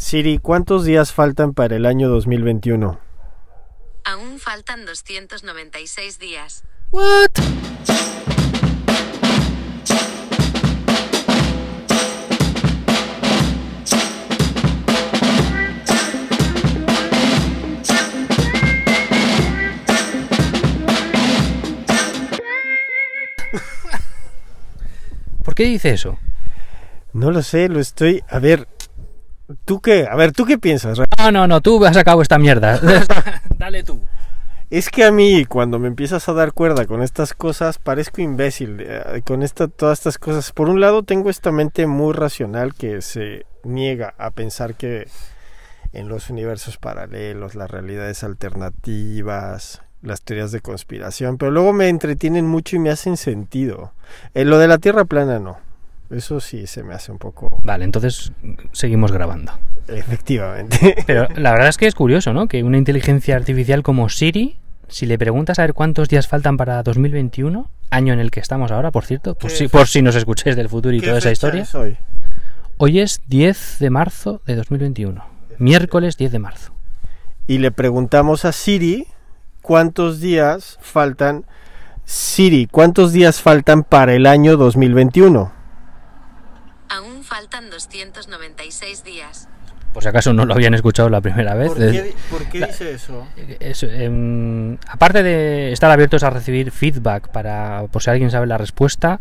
Siri, ¿cuántos días faltan para el año 2021? Aún faltan 296 días. What? ¿Por qué dice eso? No lo sé, lo estoy. A ver, ¿tú qué? A ver, ¿tú qué piensas? No, no, no, tú has sacado esta mierda. Dale tú. Es que a mí, cuando me empiezas a dar cuerda con estas cosas, parezco imbécil. eh, Con esta, todas estas cosas. Por un lado, tengo esta mente muy racional que se niega a pensar que en los universos paralelos, las realidades alternativas, las teorías de conspiración, pero luego me entretienen mucho y me hacen sentido. Eh, lo de la Tierra plana no. Eso sí se me hace un poco... Vale, entonces seguimos grabando. Efectivamente. Pero la verdad es que es curioso, ¿no? Que una inteligencia artificial como Siri, si le preguntas a ver cuántos días faltan para 2021, año en el que estamos ahora, por cierto, por ¿Qué si, por si nos escucháis del futuro y ¿Qué toda esa historia, es hoy? hoy es 10 de marzo de 2021. Miércoles 10 de marzo. y le preguntamos a Siri cuántos días faltan. Siri, ¿cuántos días faltan para el año 2021? Faltan 296 días. Por si acaso no lo habían escuchado la primera vez. por qué dice eso? es, em, aparte de estar abiertos a recibir feedback para por si alguien sabe la respuesta,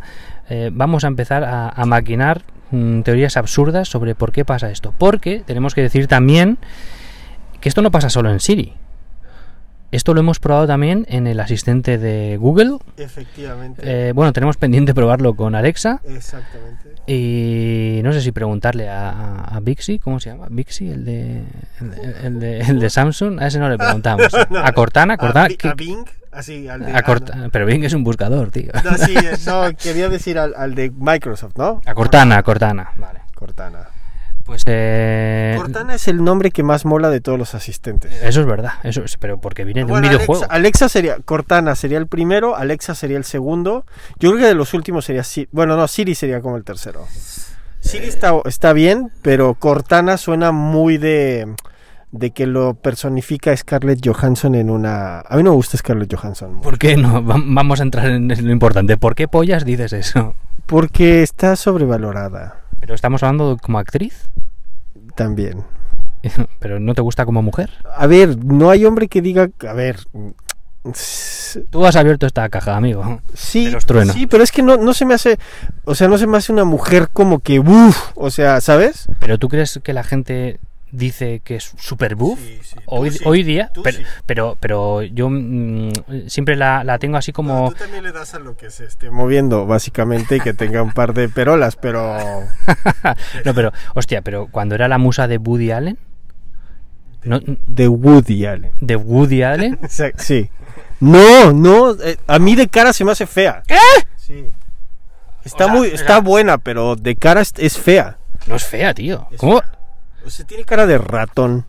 eh, vamos a empezar a, a maquinar mm, teorías absurdas sobre por qué pasa esto. Porque tenemos que decir también que esto no pasa solo en Siri. Esto lo hemos probado también en el asistente de Google. Efectivamente. Eh, bueno, tenemos pendiente probarlo con Alexa. Exactamente. Y no sé si preguntarle a, a, Bixby, ¿cómo se llama? Bixby, el de, el, de, el de- el de Samsung. A ese no le preguntamos. A Cortana, Cortana. A, Bi- ¿qué- a Bing, así, al de, a Corta- Pero Bing es un buscador, tío. no, sí, eh, no, quería decir al, al de Microsoft, ¿no? A Cortana, a Cortana. Vale. Cortana. Pues eh, Cortana es el nombre que más mola de todos los asistentes. Eso es verdad, eso es, pero porque viene de Bueno, un videojuego. Alexa, sería, Cortana sería el primero, Alexa sería el segundo. Yo creo que de los últimos sería Siri. Bueno, no, Siri sería como el tercero. Siri está, está bien, pero Cortana suena muy de, de que lo personifica Scarlett Johansson en una... A mí no me gusta Scarlett Johansson. ¿Por qué no? Va- Vamos a entrar en lo importante. ¿Por qué pollas dices eso? Porque está sobrevalorada Pero estamos hablando como actriz. también. Pero no te gusta como mujer. A ver, no hay hombre que diga... A ver... Tú has abierto esta caja, amigo. Sí, de los truenos. sí, pero es que no, no se me hace... O sea, no se me hace una mujer como que... Uf, o sea, ¿sabes? ¿Pero tú crees que la gente dice que es super buff? Sí, sí, tú Hoy, sí, hoy día, pero, pero, pero yo mm, siempre la, la tengo así como... tú también le das a lo que se esté moviendo, básicamente, y que tenga un par de perolas, pero... no, pero, hostia, pero cuando era la musa de Woody Allen, no, De Woody Allen. de Woody Allen, sí. No, no, eh, a mí de cara se me hace fea. ¿Qué? Sí. Está O sea, muy, o está sea- buena, pero de cara es, es fea. no es fea, tío. Es ¿Cómo? O sea, tiene cara de ratón.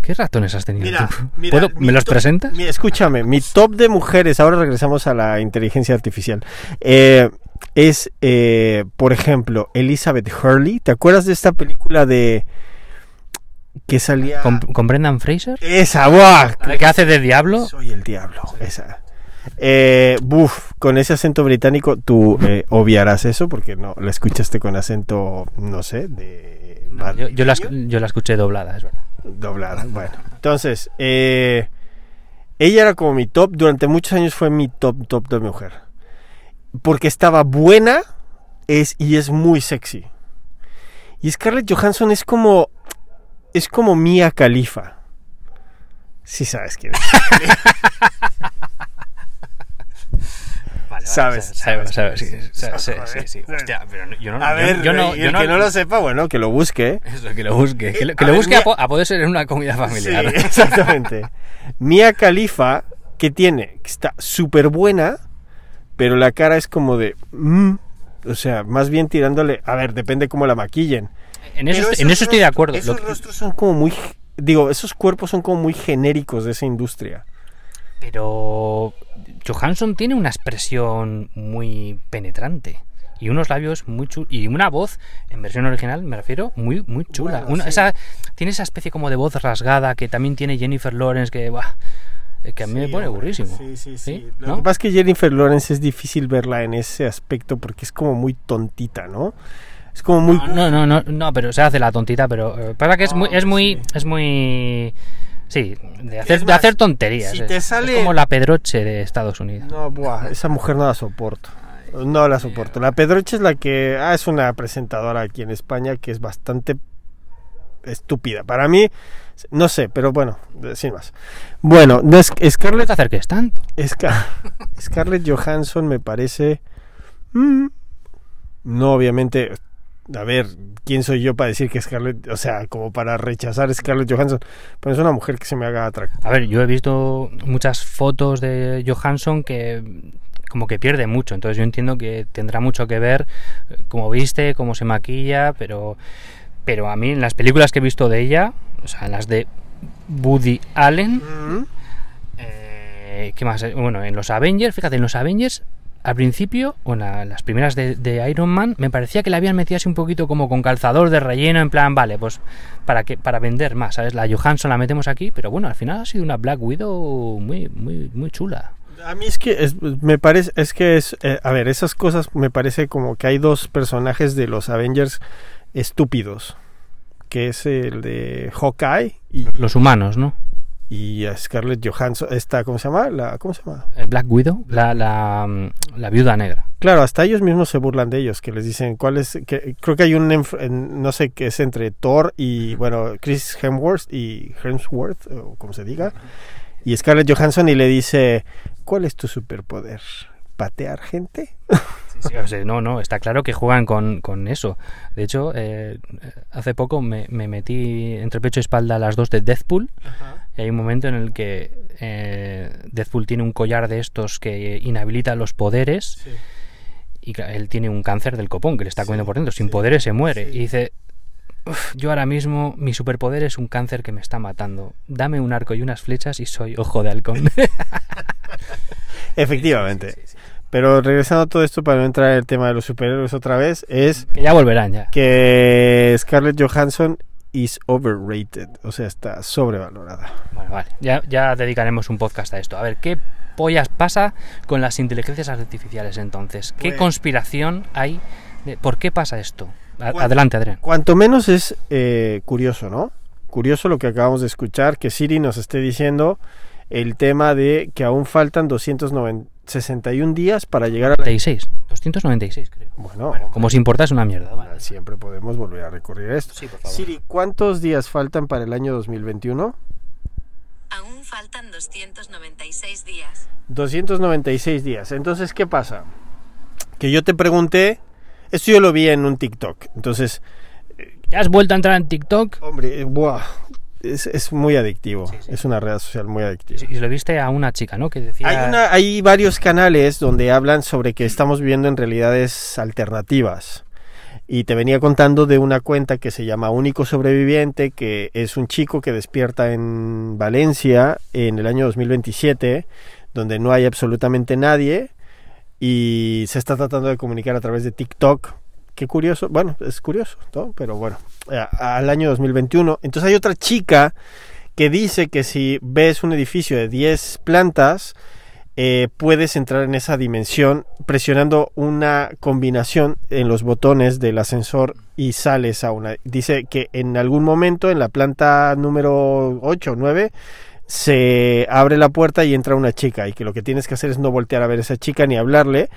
¿Qué ratones has tenido Mira, tú? mira, ¿Puedo- mi ¿Me los top- presentas? Mira, escúchame, mi top de mujeres, ahora regresamos a la inteligencia artificial, eh, es, eh, por ejemplo, Elizabeth Hurley. ¿Te acuerdas de esta película de que salía... ¿Con, con Brendan Fraser? Esa, ¡buah! ¿La que hace de diablo? Soy el diablo, esa. Eh, buf, con ese acento británico tú eh, obviarás eso porque no la escuchaste con acento, no sé, de... Yo, yo la, yo escuché doblada, es verdad. doblada. Bueno, entonces, eh, ella era como mi top, durante muchos años fue mi top, top de mujer. Porque estaba buena es, y es muy sexy. Y Scarlett Johansson es como, es como Mia Khalifa. Sí sabes quién es. Vale, Sabes, sabes, sabes, sí, sí. Hostia, pero yo no, A yo- ver, yo no, y yo el no, que no lo sepa, bueno, que lo busque. Eso, que lo busque, que lo, que lo ver, busque mira- a, a poder ser en una comida familiar. Sí, exactamente. Mia Khalifa, que tiene, que está súper buena, pero la cara es como de... mm, o sea, más bien tirándole... A ver, depende cómo la maquillen. En eso, en eso estoy de acuerdo. Lo Esos que- rostros son como muy... Digo, esos cuerpos son como muy genéricos de esa industria. Pero Johansson tiene una expresión muy penetrante. y unos labios muy chulos y una voz en versión original me refiero muy muy chula Bueno, Una- sí. esa tiene esa especie como de voz rasgada que también tiene Jennifer Lawrence que buah, eh, que a mí me pone aburrísimo Sí, sí, sí. Lo ¿No? que pasa es que Jennifer Lawrence es difícil verla en ese aspecto porque es como muy tontita, ¿no? Es como muy... no no no no pero se hace la tontita pero eh, que es muy es muy es muy sí de hacer de tonterías si eh. Es como la Pedroche de Estados Unidos No, buah, esa mujer no la soporto. No la soporto. La Pedroche es la que... Ah, es una presentadora aquí en España que es bastante estúpida. Para mí, no sé, pero bueno, sin más. Bueno, no es- no Scarlett te acerques tanto Scar- Scarlett Johansson me parece. mm, no, obviamente. A ver, ¿quién soy yo para decir que Scarlett. O sea, como para rechazar a Scarlett Johansson? Pero es una mujer que se me haga atractiva. A ver, yo he visto muchas fotos de Johansson que como que pierde mucho, entonces yo entiendo que tendrá mucho que ver eh, cómo viste, cómo se maquilla, pero pero a mí en las películas que he visto de ella, o sea, en las de Woody Allen, eh, ¿qué más? Eh, Bueno, en los Avengers, fíjate, en los Avengers al principio, o en la- las primeras de, de Iron Man, me parecía que la habían metido así un poquito como con calzador de relleno, en plan, vale, pues para que para vender más, ¿sabes? La Johansson la metemos aquí, pero bueno, al final ha sido una Black Widow muy muy muy chula. A mí es que es, me parece, es que es, eh, a ver, esas cosas me parece como que hay dos personajes de los Avengers estúpidos, que es el de Hawkeye y, Los humanos, ¿no? Y a Scarlett Johansson, esta, ¿cómo se llama? La, ¿Cómo se llama? Eh, Black Widow, la, la, mm, la viuda negra. Claro, hasta ellos mismos se burlan de ellos, que les dicen cuál es, que creo que hay un, en- no sé qué es entre Thor y, bueno, Chris Hemsworth y Hemsworth, o como se diga, y Scarlett Johansson y le dice, ¿cuál es tu superpoder? ¿Patear gente? Sí, o sea, no, no, está claro que juegan con, con eso. De hecho, eh, hace poco me, me metí entre pecho y espalda las dos de Deathpool. Y hay un momento en el que eh, Deathpool tiene un collar de estos que inhabilita los poderes. Y él tiene un cáncer del copón que le está comiendo por dentro. Sin poderes se muere. Y dice: "Uf, Yo ahora mismo, mi superpoder es un cáncer que me está matando. Dame un arco y unas flechas y soy ojo de halcón. Efectivamente. Pero regresando a todo esto para no entrar en el tema de los superhéroes otra vez, es que ya volverán ya. que Scarlett Johansson is overrated, o sea, está sobrevalorada. Bueno, vale. Ya, ya dedicaremos un podcast a esto. A ver, ¿qué pollas pasa con las inteligencias artificiales entonces? ¿Qué Pues- conspiración hay? De, ¿Por qué pasa esto? A- Bueno. adelante, Adrián. Cuanto menos es eh, curioso, ¿no? Curioso lo que acabamos de escuchar, que Siri nos esté diciendo el tema de que aún faltan 261 días para llegar a la... 96. 296, creo. Bueno, Como si importase una mierda. vale. siempre podemos volver a recurrir a esto. Sí, por favor. Siri, ¿cuántos días faltan para el año 2021? Aún faltan 296 días. 296 días. Entonces, ¿qué pasa? Que yo te pregunté, esto yo lo vi en un TikTok, entonces, ¿Ya has vuelto a entrar en TikTok? hombre, eh, buah, es, es muy adictivo, Sí, sí. es una red social muy adictiva. Y lo viste a una chica, ¿no? Que decía... Hay, una- hay varios canales donde hablan sobre que estamos viviendo en realidades alternativas. Y te venía contando de una cuenta que se llama Único Sobreviviente, que es un chico que despierta en Valencia en el año 2027, donde no hay absolutamente nadie y se está tratando de comunicar a través de TikTok. Qué curioso, bueno, es curioso, ¿no? Pero bueno, eh, al año 2021. Entonces hay otra chica que dice que si ves un edificio de 10 plantas, eh, puedes entrar en esa dimensión presionando una combinación en los botones del ascensor y sales a una. Dice que en algún momento en la planta número 8 o 9 se abre la puerta y entra una chica y que lo que tienes que hacer es no voltear a ver a esa chica ni hablarle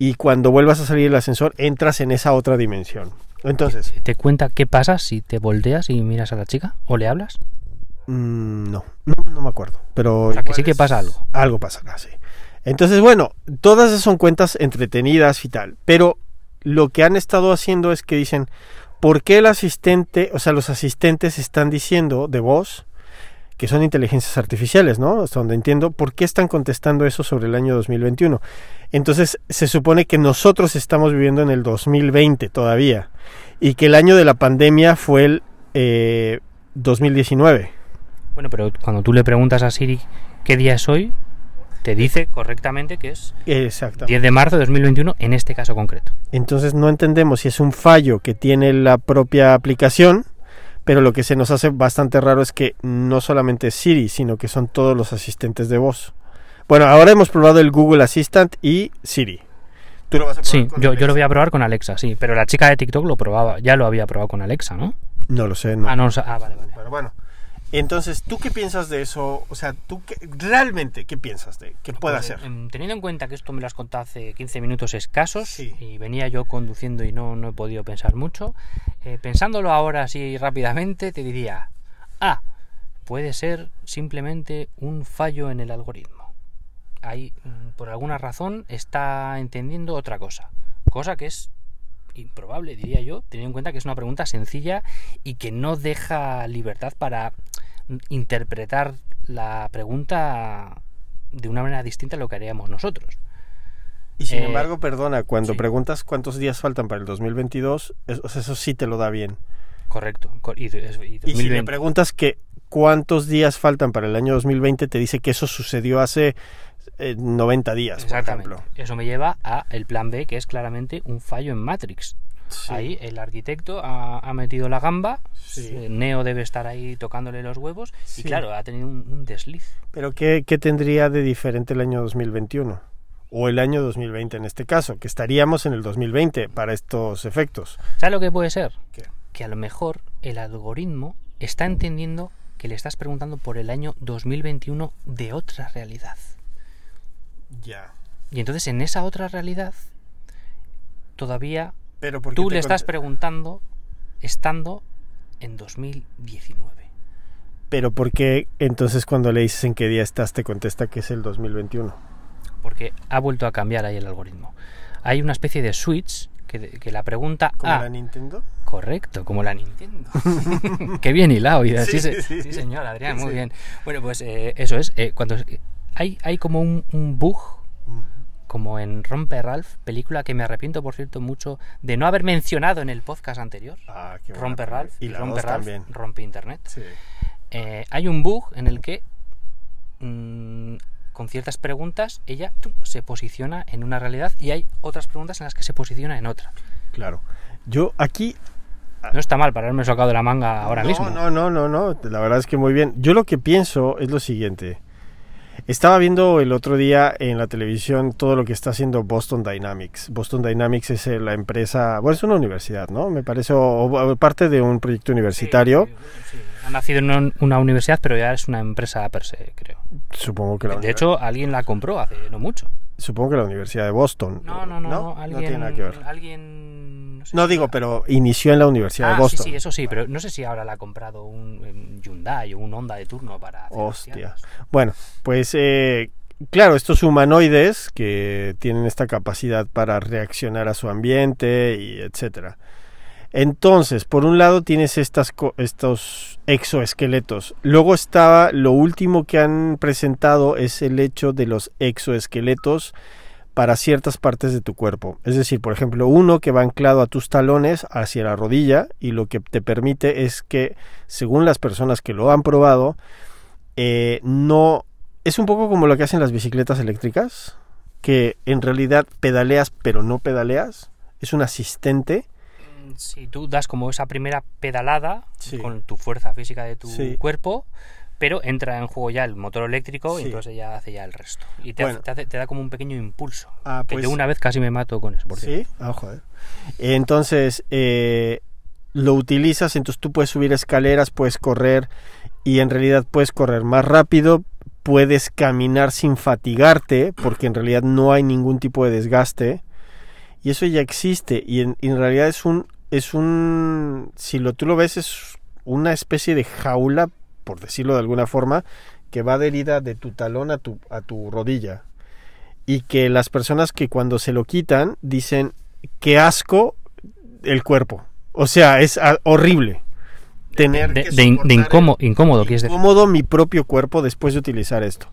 y cuando vuelvas a salir del ascensor entras en esa otra dimensión. Entonces, ¿Te cuenta qué pasa si te volteas y miras a la chica? ¿O le hablas? mm, no, no, no me acuerdo, pero O sea, que sí que pasa algo. Algo pasará, sí. Entonces, bueno, todas esas son cuentas entretenidas y tal, pero lo que han estado haciendo es que dicen, ¿por qué el asistente, o sea, los asistentes están diciendo de voz que son inteligencias artificiales, ¿no? Hasta donde entiendo, ¿por qué están contestando eso sobre el año 2021? Entonces, se supone que nosotros estamos viviendo en el 2020 todavía y que el año de la pandemia fue el eh, 2019. Bueno, pero cuando tú le preguntas a Siri qué día es hoy, te dice correctamente que es Exactamente. 10 de marzo de 2021 en este caso concreto. Entonces no entendemos si es un fallo que tiene la propia aplicación, pero lo que se nos hace bastante raro es que no solamente es Siri, sino que son todos los asistentes de voz. Bueno, ahora hemos probado el Google Assistant y Siri. ¿Tú lo vas a probar Sí, con yo, yo lo voy a probar con Alexa, sí, pero la chica de TikTok lo probaba, ya lo había probado con Alexa, ¿no? No lo sé, no. Ah, no, ah, vale, vale. Pero bueno. Entonces, ¿tú qué piensas de eso? O sea, ¿tú qué, realmente qué piensas de qué puede Pues, hacer? em, teniendo en cuenta que esto me lo has contado hace 15 minutos escasos Sí. y venía yo conduciendo y no, no he podido pensar mucho, eh, pensándolo ahora así rápidamente, te diría, ah, puede ser simplemente un fallo en el algoritmo. Ahí, mm, por alguna razón, está entendiendo otra cosa. Cosa que es improbable, diría yo, teniendo en cuenta que es una pregunta sencilla y que no deja libertad para interpretar la pregunta de una manera distinta a lo que haríamos nosotros. Y sin eh, embargo, perdona, cuando sí. preguntas cuántos días faltan para el 2022, eso, eso sí te lo da bien. Correcto. co- Y, y Y si le 2020. preguntas que cuántos días faltan para el año 2020, te dice que eso sucedió hace eh, 90 días, por ejemplo. Eso me lleva a el plan B, que es claramente un fallo en Matrix. Sí. Ahí el arquitecto ha, ha metido la gamba, Sí. eh, Neo debe estar ahí tocándole los huevos Sí. y claro, ha tenido un, un desliz. Pero ¿qué, ¿qué tendría de diferente el año 2021? O el año 2020 en este caso, que estaríamos en el 2020 para estos efectos. ¿Sabes lo que puede ser? ¿Qué? Que a lo mejor el algoritmo está entendiendo que le estás preguntando por el año 2021 de otra realidad. Ya. Y entonces en esa otra realidad todavía Pero tú le estás preguntando estando en 2019. Pero porque entonces cuando le dices en qué día estás te contesta que es el 2021. Porque ha vuelto a cambiar ahí el algoritmo. Hay una especie de switch que, que la pregunta ¿Como A. la Nintendo? Correcto, como la Nintendo. Qué bien hilado. Sí, sí, sí, sí. señor, Adrián, muy bien. Bueno, pues eh, eso es. eh, cuando hay, hay como un, un bug, como en Romper Ralph, película que me arrepiento, por cierto, mucho de no haber mencionado en el podcast anterior. Ah, qué Romper. Ralph Y la Rompe dos Ralph también. rompe Internet. Sí. Eh, hay un bug en el que mm, con ciertas preguntas ella tum, se posiciona en una realidad y hay otras preguntas en las que se posiciona en otra. Claro. Yo aquí No está mal para haberme sacado de la manga ahora no, mismo. No, no, no, no. La verdad es que muy bien. Yo lo que pienso es lo siguiente. Estaba viendo el otro día en la televisión todo lo que está haciendo Boston Dynamics. Boston Dynamics es eh, la empresa, bueno, es una universidad, ¿no? Me parece, o, o parte de un proyecto universitario. Sí. Ha nacido en una, una universidad, pero ya es una empresa per se, creo. Supongo que la De hecho, alguien la compró hace no mucho. supongo que la Universidad de Boston. No, no, no, no, alguien, tiene nada que ver. alguien sé No si digo, era- pero inició en la Universidad Ah, de Boston. sí, sí, eso sí, pero no sé si ahora la ha comprado un Hyundai o un Honda de turno para hacer Hostia. Bueno, pues eh, claro, estos humanoides que tienen esta capacidad para reaccionar a su ambiente y etcétera. Entonces, por un lado tienes estas estos exoesqueletos. Luego estaba lo último que han presentado es el hecho de los exoesqueletos para ciertas partes de tu cuerpo. Es decir, por ejemplo, uno que va anclado a tus talones hacia la rodilla y lo que te permite es que, según las personas que lo han probado, eh, no es un poco como lo que hacen las bicicletas eléctricas, que en realidad pedaleas pero no pedaleas, es un asistente. Si tú das como esa primera pedalada Sí. con tu fuerza física de tu Sí. cuerpo, pero entra en juego ya el motor eléctrico Sí. y entonces ella hace ya el resto. Y te, Bueno. hace- te hace- te da como un pequeño impulso. Ah, que pues- yo una vez casi me mato con eso. Por. Sí, ah, joder. Entonces, eh, lo utilizas, entonces tú puedes subir escaleras, puedes correr y en realidad puedes correr más rápido, puedes caminar sin fatigarte, porque en realidad no hay ningún tipo de desgaste. Y eso ya existe y en, y en realidad es un es un si lo tú lo ves es una especie de jaula, por decirlo de alguna forma, que va adherida de tu talón a tu a tu rodilla. Y que las personas que cuando se lo quitan dicen qué asco el cuerpo. O sea, es horrible tener De, que incómodo, incómodo, incómodo mi propio cuerpo después de utilizar esto.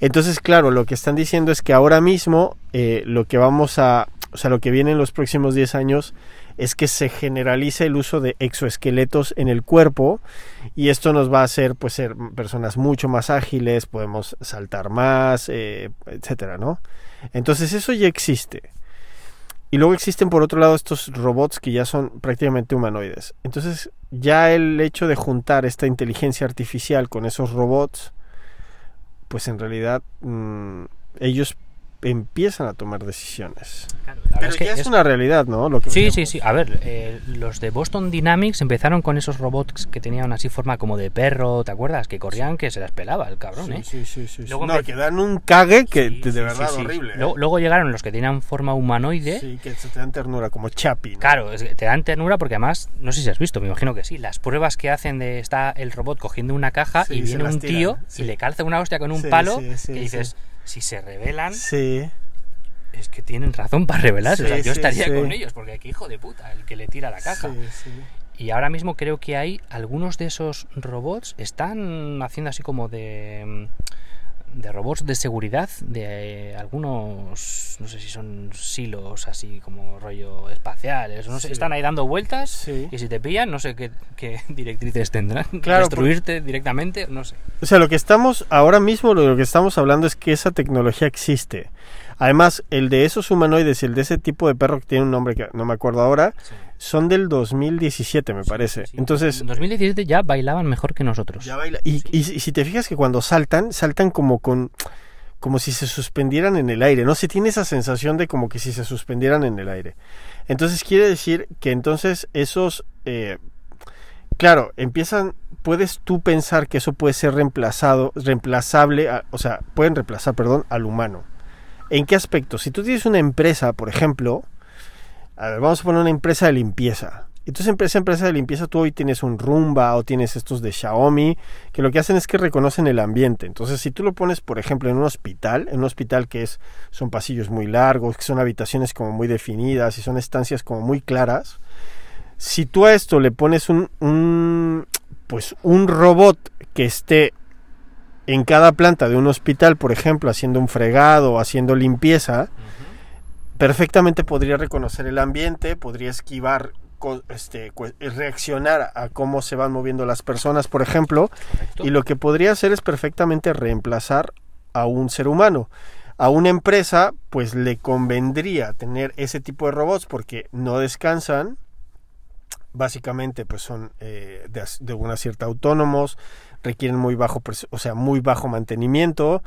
Entonces, claro, lo que están diciendo es que ahora mismo eh, lo que vamos a, o sea, lo que viene en los próximos 10 años es que se generalice el uso de exoesqueletos en el cuerpo y esto nos va a hacer pues ser personas mucho más ágiles, podemos saltar más, eh, etcétera, ¿no? Entonces eso ya existe. Y luego existen por otro lado estos robots que ya son prácticamente humanoides. Entonces ya el hecho de juntar esta inteligencia artificial con esos robots, pues en realidad mmm, ellos empiezan a tomar decisiones. Claro, Pero es que ya es, es- una realidad, ¿no? Lo que Sí, vemos. sí, sí. A ver, eh, los de Boston Dynamics empezaron con esos robots que tenían así forma como de perro, ¿te acuerdas? Que corrían, que se las pelaba el cabrón, Sí, ¿eh? sí, sí, sí, sí. Luego No, que dan un cague que Sí, de, sí, verdad sí, sí. horrible. ¿eh? Luego, luego llegaron los que tenían forma humanoide. Sí, que te dan ternura, como Chapi. ¿no? Claro, es que te dan ternura porque además, no sé si has visto, me imagino que sí, las pruebas que hacen de está el robot cogiendo una caja Sí, y viene un tío sí. y le calza una hostia con un Sí, palo sí, sí, que sí. dices, si se rebelan, Sí. es que tienen razón para rebelarse. o sea, Sí, yo sí, estaría con ellos porque qué hijo de puta el que le tira la caja. Sí, sí. Y ahora mismo creo que hay algunos de esos robots están haciendo así como de mm, de robots de seguridad de algunos no sé si son silos así como rollo espaciales no sé Sí. están ahí dando vueltas Sí. y si te pillan no sé qué, qué directrices tendrán Claro, destruirte directamente no sé O sea, lo que estamos, ahora mismo lo que estamos hablando es que esa tecnología existe. Además, el de esos humanoides y el de ese tipo de perro que tiene un nombre que no me acuerdo ahora, son del 2017, me parece. Sí, Entonces, en 2017 ya bailaban mejor que nosotros ya baila. Y, y si- si te fijas que cuando saltan, saltan como con como si se suspendieran en el aire, no se tiene esa sensación de como que si se suspendieran en el aire. Entonces quiere decir que entonces esos, eh, claro, empiezan, puedes tú pensar que eso puede ser reemplazado, reemplazable, a- o sea, pueden reemplazar, perdón, al humano. ¿En qué aspecto? Si tú tienes una empresa, por ejemplo, a ver, vamos a poner una empresa de limpieza. Entonces, en esa empresa de limpieza, tú hoy tienes un Roomba o tienes estos de Xiaomi, que lo que hacen es que reconocen el ambiente. Entonces, si tú lo pones, por ejemplo, en un hospital, en un hospital que es, son pasillos muy largos, que son habitaciones como muy definidas y son estancias como muy claras, si tú a esto le pones un, un pues un robot que esté en cada planta de un hospital, por ejemplo, haciendo un fregado haciendo limpieza, perfectamente podría reconocer el ambiente, podría esquivar, este, reaccionar a cómo se van moviendo las personas, por ejemplo, Correcto. y lo que podría hacer es perfectamente reemplazar a un ser humano. A una empresa, pues le convendría tener ese tipo de robots porque no descansan, básicamente pues son eh, de, de una cierta autónomos, requieren muy bajo, o sea, muy bajo mantenimiento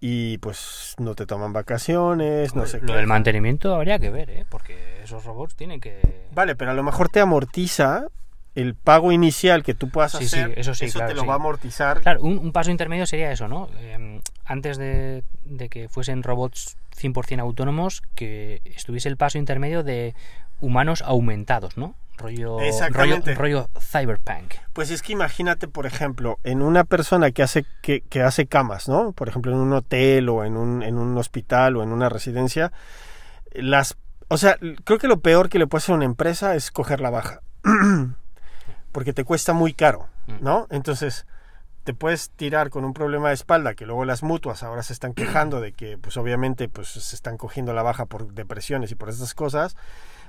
y pues no te toman vacaciones, no sé lo qué. del mantenimiento habría que ver ¿eh? porque esos robots tienen que Vale, pero a lo mejor te amortiza el pago inicial que tú puedas Sí, sí, hacer, eso sí, claro, te lo va a amortizar. Claro, un, un paso intermedio sería eso, ¿no? Eh, antes de, de que fuesen robots 100% autónomos, que estuviese el paso intermedio de humanos aumentados, ¿no? Rollo, rollo, rollo cyberpunk. Pues es que imagínate, por ejemplo, en una persona que hace, que, que hace camas, ¿no? Por ejemplo, en un hotel o en un, en un hospital o en una residencia, las... O sea, creo que lo peor que le puede hacer a una empresa es coger la baja. Porque te cuesta muy caro, ¿no? Entonces, te puedes tirar con un problema de espalda que luego las mutuas ahora se están quejando de que, pues obviamente, pues se están cogiendo la baja por depresiones y por estas cosas.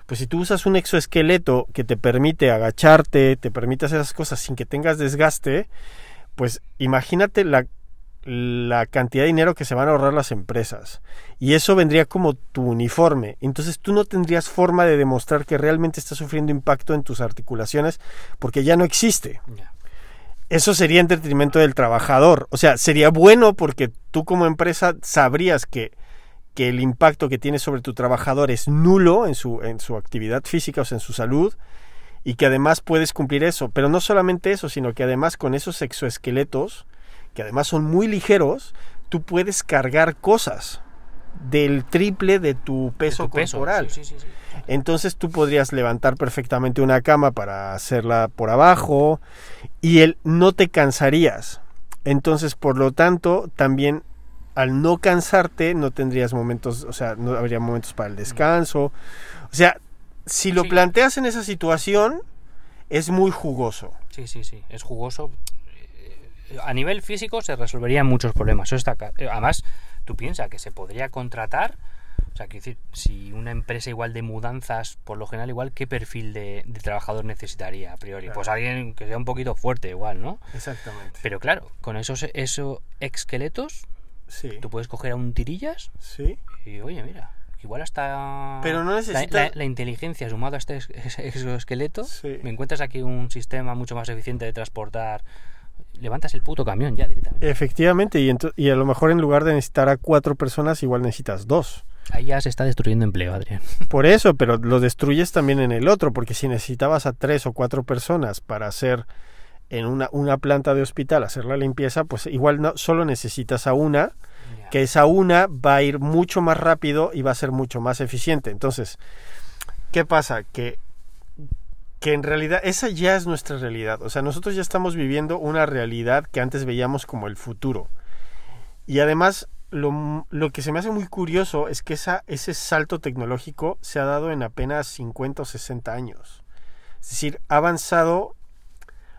Pues si tú usas un exoesqueleto que te permite agacharte, te permite hacer esas cosas sin que tengas desgaste, pues imagínate la, la cantidad de dinero que se van a ahorrar las empresas. Y eso vendría como tu uniforme. Entonces tú no tendrías forma de demostrar que realmente estás sufriendo impacto en tus articulaciones porque ya no existe. Eso sería en detrimento del trabajador. O sea, sería bueno porque tú como empresa sabrías que, que el impacto que tiene sobre tu trabajador es nulo en su, en su actividad física, o sea, en su salud, y que además puedes cumplir eso. Pero no solamente eso, sino que además con esos exoesqueletos, que además son muy ligeros, tú puedes cargar cosas del triple de tu peso De tu peso, corporal. sí, sí, sí, sí. Entonces tú podrías levantar perfectamente una cama para hacerla por abajo y él no te cansarías. Entonces, por lo tanto, también al no cansarte no tendrías momentos, o sea, no habría momentos para el descanso. O sea, si lo Sí. planteas en esa situación, es muy jugoso. Sí, sí, sí. Es jugoso. Eh, A nivel físico se resolverían muchos problemas. Eso está eh, Además, tú piensas que se podría contratar O sea, quiero decir, si una empresa igual de mudanzas, por lo general, igual, ¿qué perfil de, de trabajador necesitaría a priori? Claro. Pues alguien que sea un poquito fuerte, igual, ¿no? Exactamente. Pero claro, con esos, esos esqueletos, Sí. tú puedes coger a un tirillas Sí. y, oye, mira, igual hasta... Pero no la- necesita- La, la inteligencia sumado a este ex- ex- exoesqueleto, Sí. me encuentras aquí un sistema mucho más eficiente de transportar... Levantas el puto camión ya directamente. Efectivamente, y, y a lo mejor en lugar de necesitar a cuatro personas, igual necesitas dos. Ahí ya se está destruyendo empleo, Adrián. Por eso, pero lo destruyes también en el otro, porque si necesitabas a tres o cuatro personas para hacer en una, una planta de hospital, hacer la limpieza, pues igual no, solo necesitas a una, que esa una va a ir mucho más rápido y va a ser mucho más eficiente. Entonces, ¿qué pasa? Que, que en realidad esa ya es nuestra realidad. O sea, nosotros ya estamos viviendo una realidad que antes veíamos como el futuro. Y además, lo, lo que se me hace muy curioso es que esa, ese salto tecnológico se ha dado en apenas 50 o 60 años. Es decir, ha avanzado...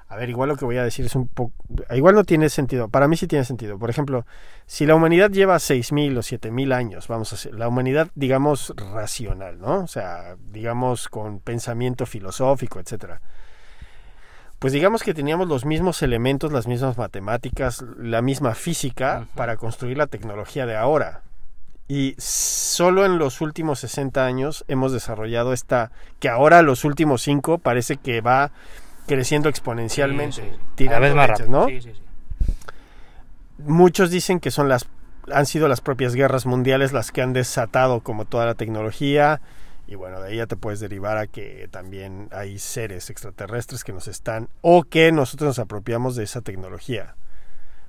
A ver, igual lo que voy a decir es un poco... Igual no tiene sentido. Para mí sí tiene sentido. Por ejemplo, si la humanidad lleva 6.000 o 7.000 años, vamos a hacer, la humanidad, digamos, racional, ¿no? O sea, digamos, con pensamiento filosófico, etcétera. Pues digamos que teníamos los mismos elementos, las mismas matemáticas, la misma física para construir la tecnología de ahora. Y solo en los últimos 60 años hemos desarrollado esta, que ahora los últimos 5 parece que va creciendo exponencialmente. Sí, sí. Tirando vez más. ¿no? Sí, sí, sí. muchos dicen que son las han sido las propias guerras mundiales las que han desatado como toda la tecnología y bueno de ahí ya te puedes derivar a que también hay seres extraterrestres que nos están o que nosotros nos apropiamos de esa tecnología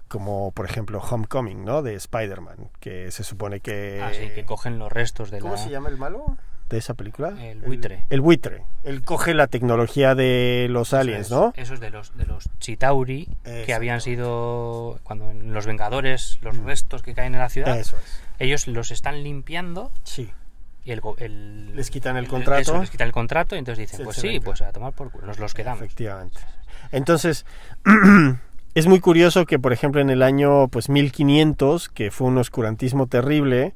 como por ejemplo Homecoming no de Spider-Man que se supone que Ah, sí, que cogen los restos de ¿cómo la... se llama el malo de esa película El buitre. el, buitre él coge la tecnología de los Eso aliens es, no Eso es de los, de los Chitauri, que habían sido, cuando en los Vengadores, los Mm. restos que caen en la ciudad, eso es ellos los están limpiando sí y el, el- Les quitan el contrato. eso, les quitan el contrato y entonces dicen, Sí, pues sí, venga. pues a tomar por culo, nos los quedamos. Efectivamente. Entonces, es muy curioso que, por ejemplo, en el año pues 1500, que fue un oscurantismo terrible,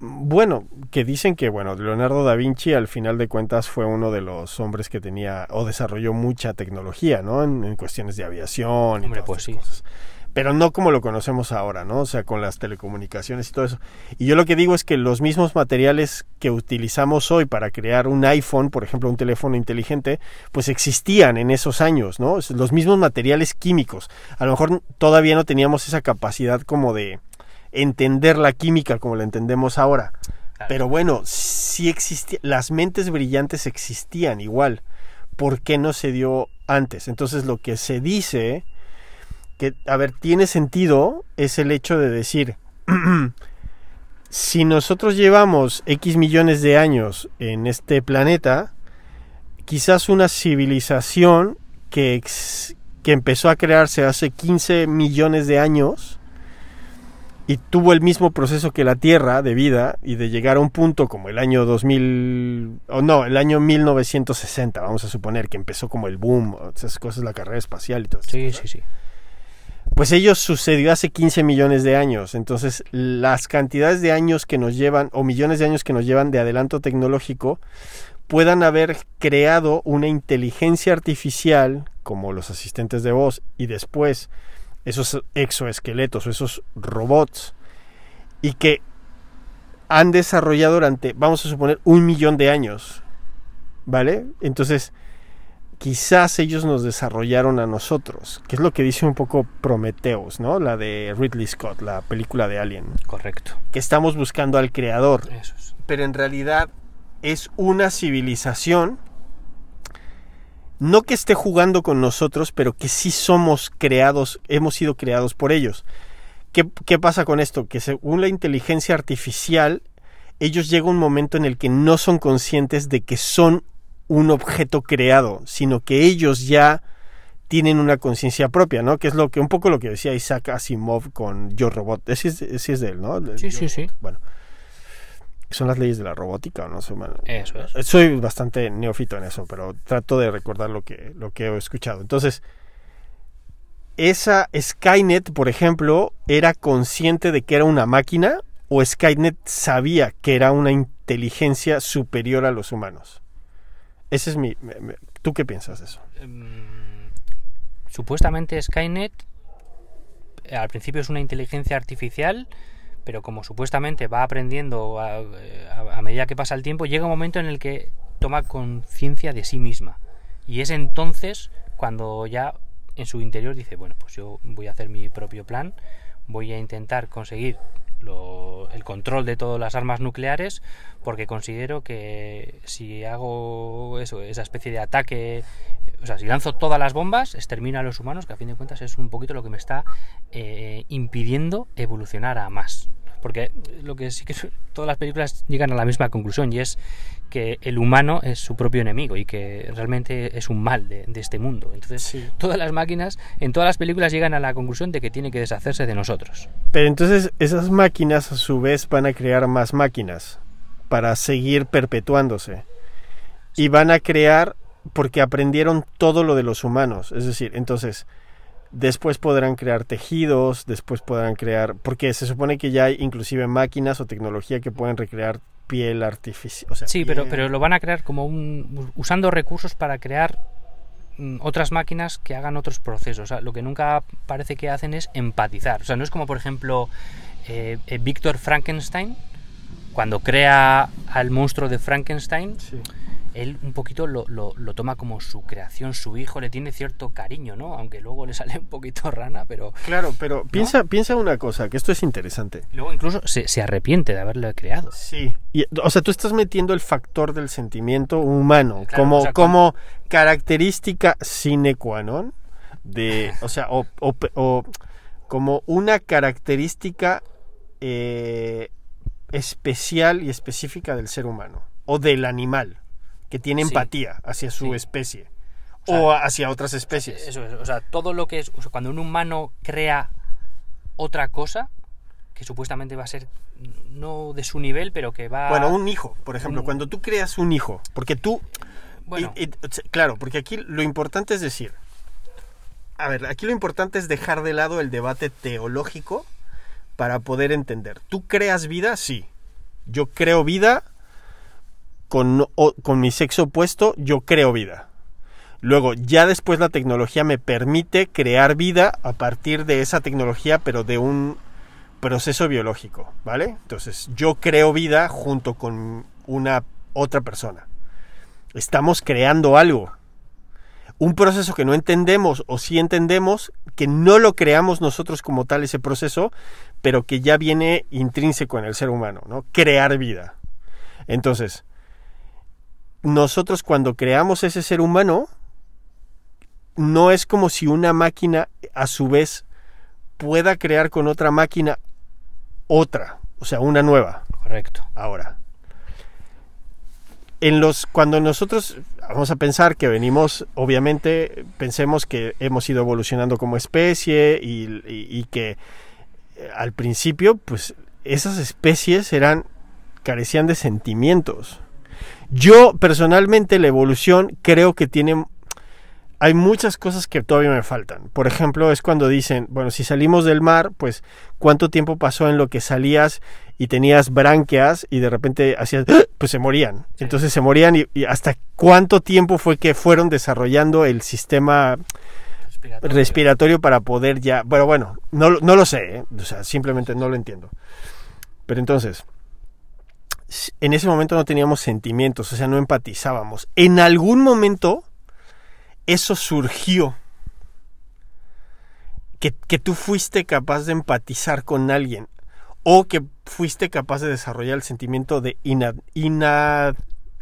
bueno, que dicen que, bueno, Leonardo da Vinci al final de cuentas fue uno de los hombres que tenía o desarrolló mucha tecnología, ¿no? En, en cuestiones de aviación y Hombre, todas pues sí. cosas. Pero no como lo conocemos ahora, ¿no? O sea, con las telecomunicaciones y todo eso. Y yo lo que digo es que los mismos materiales que utilizamos hoy para crear un iPhone, por ejemplo, un teléfono inteligente, pues existían en esos años, ¿no? Los mismos materiales químicos. A lo mejor todavía no teníamos esa capacidad como de entender la química como la entendemos ahora. Claro. Pero bueno, sí existía, las mentes brillantes existían igual. ¿Por qué no se dio antes? Entonces lo que se dice, que, a ver, tiene sentido, es el hecho de decir, si nosotros llevamos X millones de años en este planeta, quizás una civilización que, ex- que empezó a crearse hace 15 millones de años, y tuvo el mismo proceso que la Tierra de vida y de llegar a un punto como el año 2000 o no, el año 1960, vamos a suponer que empezó como el boom, esas cosas, la carrera espacial y todo eso. Sí, sí, sí. Pues ello sucedió hace 15 millones de años, entonces las cantidades de años que nos llevan o millones de años que nos llevan de adelanto tecnológico puedan haber creado una inteligencia artificial como los asistentes de voz y después esos exoesqueletos o esos robots y que han desarrollado durante, vamos a suponer, un millón de años. ¿Vale? Entonces, quizás ellos nos desarrollaron a nosotros, que es lo que dice un poco Prometheus, ¿no? La de Ridley Scott, la película de Alien, Correcto. que estamos buscando al creador, Eso es. pero en realidad es una civilización no que esté jugando con nosotros, pero que sí somos creados, hemos sido creados por ellos. ¿Qué, qué pasa con esto? Que según la inteligencia artificial, ellos llega un momento en el que no son conscientes de que son un objeto creado, sino que ellos ya tienen una conciencia propia, ¿no? Que es lo que un poco lo que decía Isaac Asimov con Yo Robot. Ese es, ese es de él, ¿no? Sí, Yo sí, sí. Bueno, son las leyes de la robótica, ¿o no. Bueno, Eso es. soy bastante neófito en eso, pero trato de recordar lo que, lo que he escuchado. Entonces, esa Skynet, por ejemplo, era consciente de que era una máquina o Skynet sabía que era una inteligencia superior a los humanos. Ese es mi... ¿Tú qué piensas de eso? Mm, supuestamente Skynet eh, al principio es una inteligencia artificial, pero como supuestamente va aprendiendo a, a- medida que pasa el tiempo, llega un momento en el que toma conciencia de sí misma. Y es entonces cuando ya en su interior dice, bueno, pues yo voy a hacer mi propio plan, voy a intentar conseguir el control de todas las armas nucleares porque considero que si hago eso, esa especie de ataque, o sea, si lanzo todas las bombas, extermino a los humanos, que a fin de cuentas es un poquito lo que me está eh, impidiendo evolucionar a más. Porque lo que sí que todas las películas llegan a la misma conclusión y es que el humano es su propio enemigo y que realmente es un mal de, de este mundo. Entonces, Sí. todas las máquinas, en todas las películas llegan a la conclusión de que tiene que deshacerse de nosotros. Pero entonces esas máquinas a su vez van a crear más máquinas para seguir perpetuándose. Y van a crear porque aprendieron todo lo de los humanos. Es decir, entonces después podrán crear tejidos, después podrán crear, porque se supone que ya hay inclusive máquinas o tecnología que pueden recrear piel artificial. O sea, Sí, pero, piel. pero lo van a crear como un. usando recursos para crear mm, otras máquinas que hagan otros procesos. O sea, lo que nunca parece que hacen es empatizar. O sea, no es como, por ejemplo, eh, eh, Víctor Frankenstein, cuando crea al monstruo de Frankenstein, Sí. Él un poquito lo, lo- lo toma como su creación, su hijo, le tiene cierto cariño, ¿no? Aunque luego le sale un poquito rana, pero Claro, pero piensa, piensa una cosa, que esto es interesante. luego incluso se, se arrepiente de haberlo creado. Sí. Y, o sea, tú estás metiendo el factor del sentimiento humano Claro, como, o sea, como característica sine qua non de, o sea, o, o- o como una característica eh, especial y específica del ser humano o del animal que tiene Sí. empatía hacia su Sí. especie O sea, o hacia otras especies. Eso es, o sea, todo lo que es, o sea, cuando un humano crea otra cosa, que supuestamente va a ser no de su nivel, pero que va... Bueno, un hijo, por ejemplo, un- cuando tú creas un hijo, porque tú Bueno, claro, porque aquí lo importante es decir, a ver, aquí lo importante es dejar de lado el debate teológico para poder entender. ¿Tú creas vida? Sí. Yo creo vida con, mi sexo opuesto, yo creo vida. Luego, ya después la tecnología me permite crear vida a partir de esa tecnología, pero de un proceso biológico, ¿vale? Entonces, yo creo vida junto con una otra persona estamos creando algo. Un proceso que no entendemos o sí entendemos, que no lo creamos nosotros como tal ese proceso, pero que ya viene intrínseco en el ser humano, ¿no? Crear vida. Entonces, nosotros cuando creamos ese ser humano, no es como si una máquina a su vez pueda crear con otra máquina otra, o sea, una nueva correcto. ahora. En los cuando nosotros vamos a pensar que venimos, obviamente, pensemos que hemos ido evolucionando como especie y, y- y que eh, al principio, pues esas especies eran carecían de sentimientos. Yo personalmente la evolución creo que tiene hay muchas cosas que todavía me faltan. Por ejemplo, es cuando dicen, bueno, si salimos del mar, pues cuánto tiempo pasó en lo que salías y tenías branquias y de repente hacías, ¡ah! pues se morían. Entonces se morían y, y hasta cuánto tiempo fue que fueron desarrollando el sistema respiratorio para poder ya, bueno, bueno, no, lo- no lo sé, ¿eh? o sea, simplemente no lo entiendo. Pero entonces, en ese momento no teníamos sentimientos, o sea, no empatizábamos. En algún momento eso surgió. Que, que tú fuiste capaz de empatizar con alguien o que fuiste capaz de desarrollar el sentimiento de ina, ina-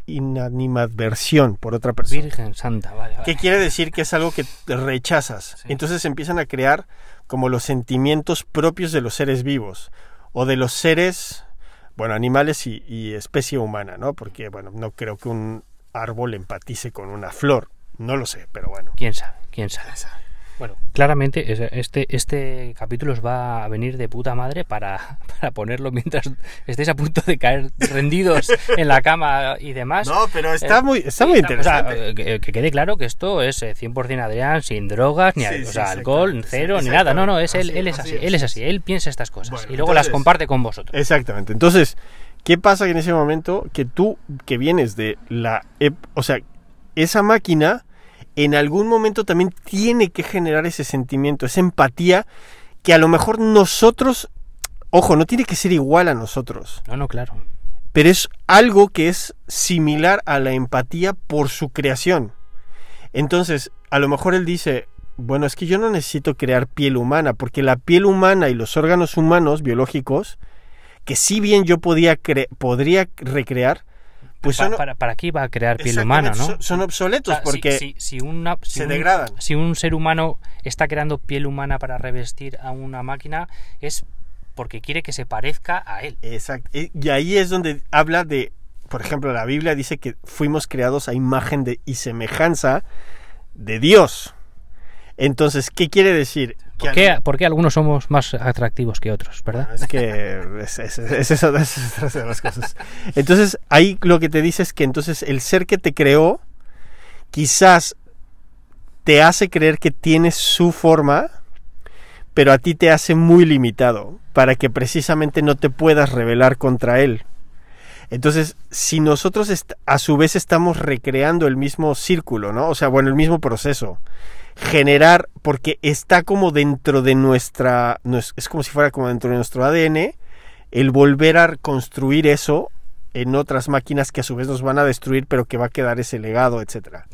inanimadversión por otra persona. Virgen Santa, vale, vale. ¿Qué quiere decir que es algo que rechazas? Sí. Entonces empiezan a crear como los sentimientos propios de los seres vivos o de los seres, bueno, animales y, y especie humana, ¿no? Porque, bueno, no creo que un árbol empatice con una flor. No lo sé, pero bueno. ¿Quién sabe? ¿Quién sabe? Bueno, claramente es- este, este capítulo os va a venir de puta madre para, para ponerlo mientras estéis a punto de caer rendidos en la cama y demás. No, pero está Eh, muy, está Sí, muy o sea, interesante. eh, que, que quede claro que esto es eh, 100% Adrián, sin drogas, ni Sí, al- o sí, sea, alcohol, cero, sí, ni nada. No, no, es él, él es Así- él es así, él piensa estas cosas Bueno, y luego las comparte con vosotros. Exactamente. Entonces, ¿qué pasa en ese momento? Que tú, que vienes de la... ep- O sea, esa máquina en algún momento también tiene que generar ese sentimiento, esa empatía que a lo mejor nosotros... Ojo, no tiene que ser igual a nosotros, No, no, claro. pero es algo que es similar a la empatía por su creación. Entonces, a lo mejor él dice, bueno, es que yo no necesito crear piel humana, porque la piel humana y los órganos humanos biológicos, que si bien yo podía cre- podría recrear, pues Pa- son, para, ¿Para qué iba a crear piel humana, no? son, son O obsoletos, sea, porque si, si una- si se un- degradan. Si un ser humano está creando piel humana para revestir a una máquina, es porque quiere que se parezca a él. Exacto. Y y ahí es donde habla de, por ejemplo, la Biblia dice que fuimos creados a imagen de, y semejanza de Dios. Entonces, ¿qué quiere decir? ¿Por qué, por qué algunos somos más atractivos que otros, verdad? Bueno, es que es, es- es eso es otra de las cosas. Entonces, ahí lo que te dice es que entonces el ser que te creó quizás te hace creer que tienes su forma, pero a ti te hace muy limitado para que precisamente no te puedas rebelar contra él. Entonces, si nosotros a su vez estamos recreando el mismo círculo, ¿no? O sea, bueno, el mismo proceso, generar, porque está como dentro de nuestra, nues- es como si fuera como dentro de nuestro ADN, el volver a construir eso en otras máquinas que a su vez nos van a destruir, pero que va a quedar ese legado, etcétera.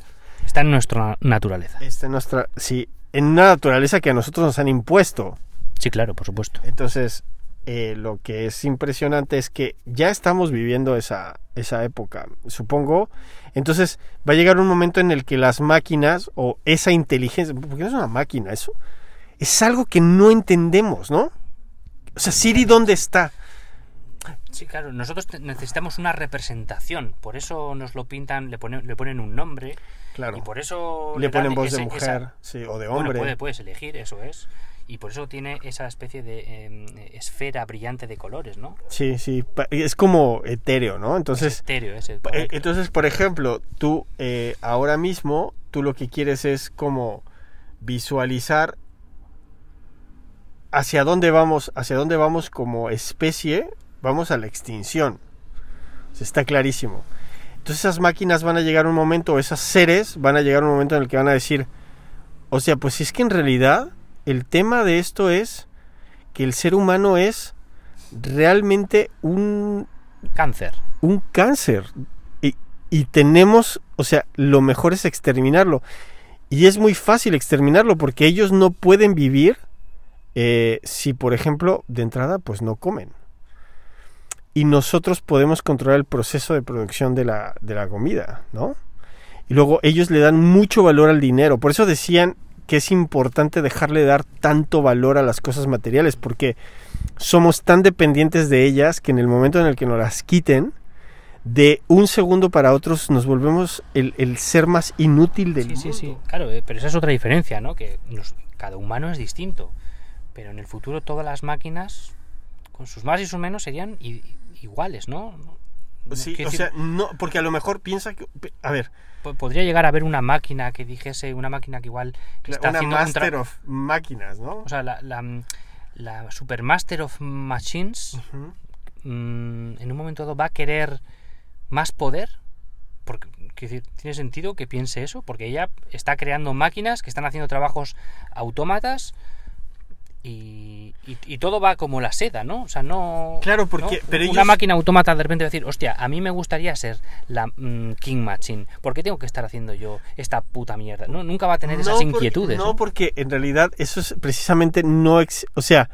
Está en nuestra naturaleza. Esta nuestra, sí, en una naturaleza que a nosotros nos han impuesto. Sí, claro, por supuesto. Entonces, eh, lo que es impresionante es que ya estamos viviendo esa, esa época, supongo. Entonces, va a llegar un momento en el que las máquinas o esa inteligencia, porque no es una máquina, eso es algo que no entendemos, ¿no? O sea, Siri, ¿dónde está? Sí, claro, nosotros necesitamos una representación, por eso nos lo pintan, le ponen, le ponen un nombre Claro. y por eso Le dan ponen voz de mujer, esa- sí, o de Bueno, hombre. puede- puedes elegir, eso es. Y por eso tiene esa especie de eh, esfera brillante de colores, ¿no? Sí, sí, es como etéreo, ¿no? Entonces, Estéreo ese. Eh, correcto. Entonces, por ejemplo, tú eh, ahora mismo, tú lo que quieres es como visualizar hacia dónde vamos, hacia dónde vamos como especie, vamos a la extinción. O sea, está clarísimo. Entonces esas máquinas van a llegar un momento, o esos seres van a llegar un momento en el que van a decir, o sea, pues es que en realidad el tema de esto es que el ser humano es realmente un Cáncer. un cáncer. Y, y tenemos, o sea, lo mejor es exterminarlo. Y es muy fácil exterminarlo porque ellos no pueden vivir eh, si, por ejemplo, de entrada, pues no comen. Y nosotros podemos controlar el proceso de producción de la, de la comida, ¿no? Y luego ellos le dan mucho valor al dinero. Por eso decían que es importante dejarle de dar tanto valor a las cosas materiales, porque somos tan dependientes de ellas que en el momento en el que nos las quiten, de un segundo para otros nos volvemos el, el ser más inútil del Sí, mundo. sí, sí. Claro, eh, pero esa es otra diferencia, ¿no? Que nos- cada humano es distinto. Pero en el futuro todas las máquinas, con sus más y sus menos, serían iguales, ¿no? No- no- Sí, o decir, sea, no, porque a lo mejor piensa que, a ver, podría llegar a haber una máquina que dijese, una máquina que igual está una haciendo master of máquinas, ¿no? O sea, la, la, la Supermaster of Machines mm, en un momento dado va a querer más poder. Porque, ¿Tiene sentido que piense eso? Porque ella está creando máquinas que están haciendo trabajos autómatas y, y- y todo va como la seda, ¿no? O sea, no... Claro, porque- ¿no? pero Una ellos- máquina autómata de repente va a decir, hostia, a mí me gustaría ser la mm, King Machine. ¿Por qué tengo que estar haciendo yo esta puta mierda? No, nunca va a tener esas porque- inquietudes. no, ¿no? porque en realidad eso es precisamente no, ex- o sea,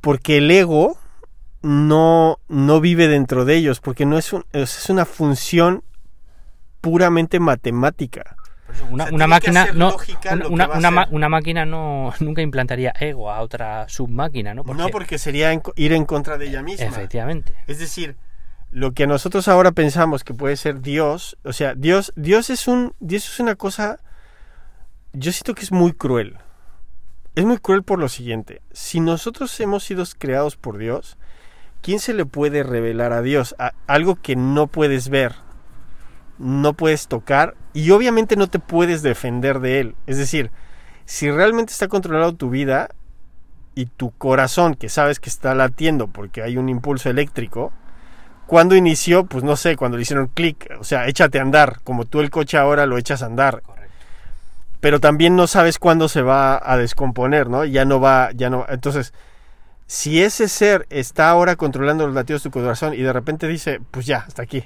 porque el ego no, no vive dentro de ellos, porque no es, un- es una función puramente matemática. Una, O sea, una tiene que máquina no una, máquina no nunca implantaría ego a otra submáquina no No porque sería en- ir en contra de ella misma. efectivamente Es decir, lo que nosotros ahora pensamos que puede ser Dios, o sea, Dios, Dios es un, Dios es una cosa yo siento que es muy cruel. Es muy cruel por lo siguiente. Si nosotros hemos sido creados por Dios, ¿quién se le puede revelar a Dios? A- algo que no puedes ver, no puedes tocar y obviamente no te puedes defender de él. Es decir, si realmente está controlado tu vida y tu corazón, que sabes que está latiendo porque hay un impulso eléctrico, cuando inició, pues no sé, cuando le hicieron clic, o sea, échate a andar, como tú el coche ahora lo echas a andar, Correcto. pero también no sabes cuándo se va a descomponer, ¿no? Ya no va, ya no. Entonces, si ese ser está ahora controlando los latidos de tu corazón y de repente dice, pues ya, hasta aquí,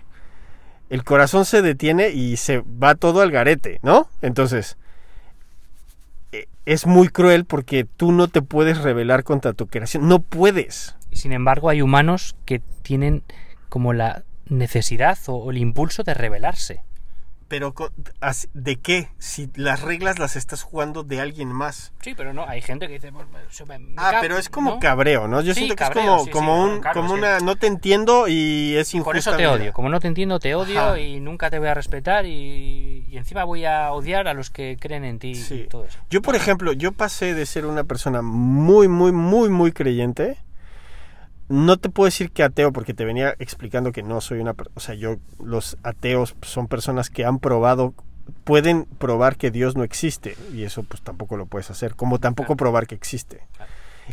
el corazón se detiene y se va todo al garete, ¿no? Entonces, eh, es muy cruel porque tú no te puedes rebelar contra tu creación, no puedes. Sin embargo, hay humanos que tienen como la necesidad o el impulso de rebelarse. Pero ¿de qué? Si las reglas las estás jugando de alguien más. Sí, pero no, hay gente que dice. pues, eso me- me Ah, pero es como ¿no? cabreo, ¿no? Yo Sí, siento que cabreo, es como, sí, como un, claro, como que- una, no te entiendo y es injusto. Por eso te odio. Como no te entiendo, te odio Ajá. y nunca te voy a respetar y, y encima voy a odiar a los que creen en ti y todo eso. Yo, por ejemplo, yo pasé de ser una persona muy, muy, muy, muy creyente. No te puedo decir que ateo porque te venía explicando que no soy una... O sea, yo, los ateos son personas que han probado, pueden probar que Dios no existe. Y eso pues tampoco lo puedes hacer. Como tampoco probar que existe.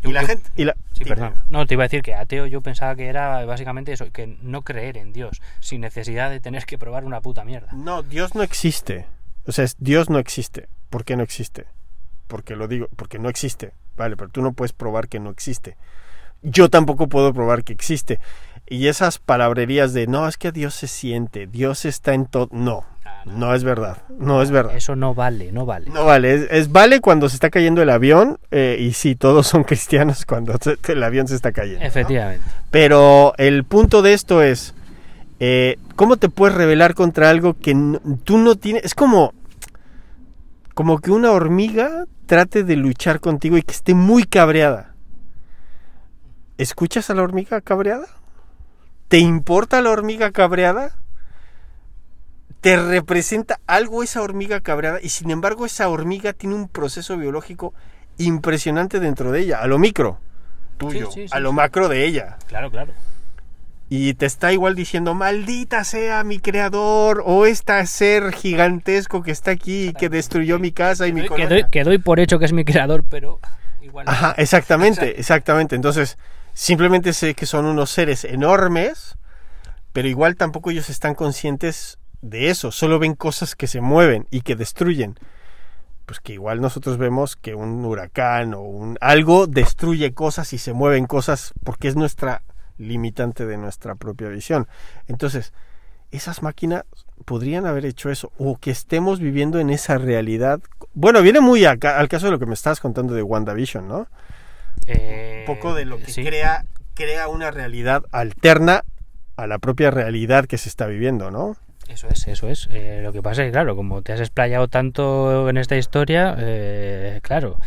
Y la yo- gente... Y la, Sí, perdón. No, te iba a decir que ateo yo pensaba que era básicamente eso, que no creer en Dios, sin necesidad de tener que probar una puta mierda. No, Dios no existe. O sea, es- Dios no existe. ¿Por qué no existe? Porque lo digo, porque no existe. Vale, pero tú no puedes probar que no existe. Yo tampoco puedo probar que existe. Y esas palabrerías de, no, es que Dios se siente, Dios está en todo. No, Ah, no. no es verdad. No es verdad. Eso no vale, no vale. No vale, es, es vale cuando se está cayendo el avión eh, y sí, todos son cristianos cuando se- el avión se está cayendo. ¿no? Efectivamente. Pero el punto de esto es, eh, ¿cómo te puedes rebelar contra algo que no- tú no tienes? Es como, como que una hormiga trate de luchar contigo y que esté muy cabreada. ¿Escuchas a la hormiga cabreada? ¿Te importa la hormiga cabreada? ¿Te representa algo esa hormiga cabreada? Y sin embargo esa hormiga tiene un proceso biológico impresionante dentro de ella, a lo micro, tuyo, sí, sí, a lo macro de ella Claro, claro. y te está igual diciendo maldita sea mi creador o este ser gigantesco que está aquí y que destruyó mi casa y mi Que colonia. doy, que doy por hecho que es mi creador, pero igual. Ajá, exactamente, exactamente. Entonces, simplemente sé que son unos seres enormes, pero igual tampoco ellos están conscientes de eso, solo ven cosas que se mueven y que destruyen. Pues que igual nosotros vemos que un huracán o un algo destruye cosas y se mueven cosas porque es nuestra limitante de nuestra propia visión. Entonces, esas máquinas podrían haber hecho eso o que estemos viviendo en esa realidad. Bueno, viene muy acá- al caso de lo que me estabas contando de WandaVision, ¿no? Eh, un poco de lo que sí. crea crea una realidad alterna a la propia realidad que se está viviendo, ¿no? Eso es, eso es. Eh, lo que pasa es que, claro, como te has explayado tanto en esta historia, eh, claro,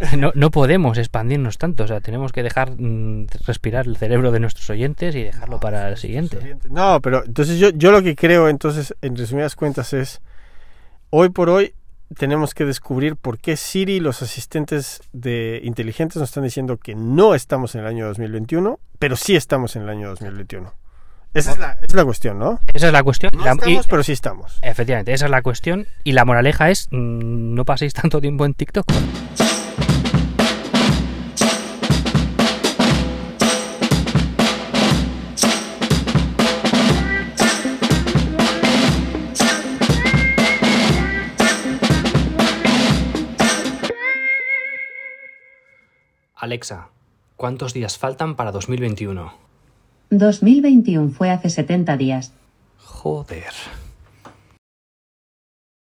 eh, no, no podemos expandirnos tanto. O sea, tenemos que dejar mm, respirar el cerebro de nuestros oyentes y dejarlo para el siguiente. No, pero entonces yo, yo lo que creo, entonces, en resumidas cuentas, es hoy por hoy tenemos que descubrir por qué Siri y los asistentes de inteligentes nos están diciendo que no estamos en el año 2021, pero sí estamos en el año 2021. Esa es la, esa es la cuestión, ¿no? Esa es la cuestión. No La- y- estamos, pero sí estamos. Efectivamente, esa es la cuestión. Y la moraleja es, mm, no paséis tanto tiempo en TikTok. Alexa, ¿cuántos días faltan para 2021? 2021 fue hace 70 días. Joder.